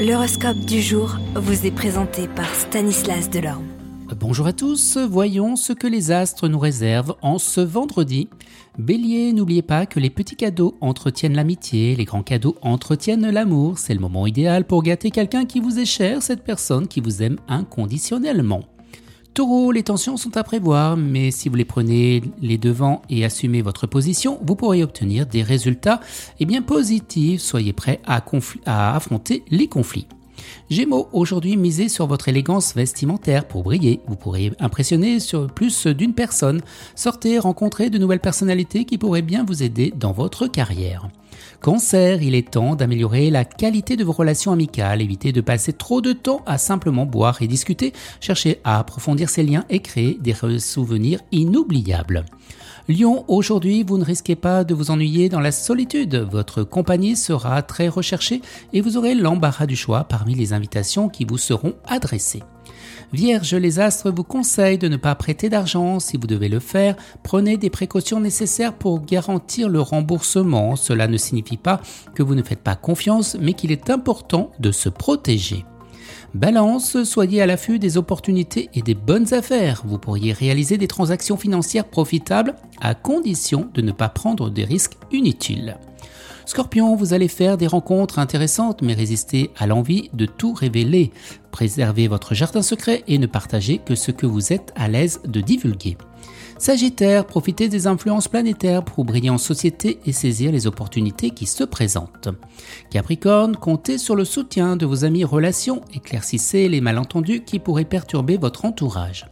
L'horoscope du jour vous est présenté par Stanislas Delorme. Bonjour à tous, voyons ce que les astres nous réservent en ce vendredi. Bélier, n'oubliez pas que les petits cadeaux entretiennent l'amitié, les grands cadeaux entretiennent l'amour. C'est le moment idéal pour gâter quelqu'un qui vous est cher, cette personne qui vous aime inconditionnellement. Taureau, les tensions sont à prévoir, mais si vous les prenez les devants et assumez votre position, vous pourrez obtenir des résultats eh bien, positifs. Soyez prêts à, à affronter les conflits. Gémeaux, aujourd'hui misez sur votre élégance vestimentaire pour briller. Vous pourrez impressionner sur plus d'une personne. Sortez, rencontrez de nouvelles personnalités qui pourraient bien vous aider dans votre carrière. Cancer, il est temps d'améliorer la qualité de vos relations amicales, évitez de passer trop de temps à simplement boire et discuter, cherchez à approfondir ces liens et créer des souvenirs inoubliables. Lyon, aujourd'hui, vous ne risquez pas de vous ennuyer dans la solitude. Votre compagnie sera très recherchée et vous aurez l'embarras du choix parmi les invitations qui vous seront adressées. Vierge, les astres vous conseillent de ne pas prêter d'argent. Si vous devez le faire, prenez des précautions nécessaires pour garantir le remboursement. Cela ne signifie pas que vous ne faites pas confiance, mais qu'il est important de se protéger. Balance, soyez à l'affût des opportunités et des bonnes affaires. Vous pourriez réaliser des transactions financières profitables à condition de ne pas prendre des risques inutiles. Scorpion, vous allez faire des rencontres intéressantes, mais résistez à l'envie de tout révéler. Préservez votre jardin secret et ne partagez que ce que vous êtes à l'aise de divulguer. Sagittaire, profitez des influences planétaires pour briller en société et saisir les opportunités qui se présentent. Capricorne, comptez sur le soutien de vos amis relations, éclaircissez les malentendus qui pourraient perturber votre entourage.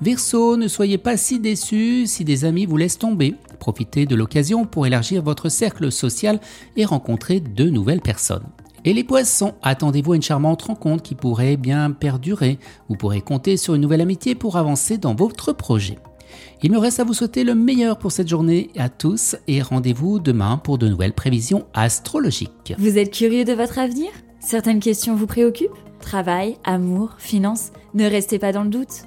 Verseau, ne soyez pas si déçus si des amis vous laissent tomber. Profitez de l'occasion pour élargir votre cercle social et rencontrer de nouvelles personnes. Et les poissons, attendez-vous à une charmante rencontre qui pourrait bien perdurer. Vous pourrez compter sur une nouvelle amitié pour avancer dans votre projet. Il me reste à vous souhaiter le meilleur pour cette journée à tous et rendez-vous demain pour de nouvelles prévisions astrologiques. Vous êtes curieux de votre avenir? Certaines questions vous préoccupent? Travail, amour, finances? Ne restez pas dans le doute.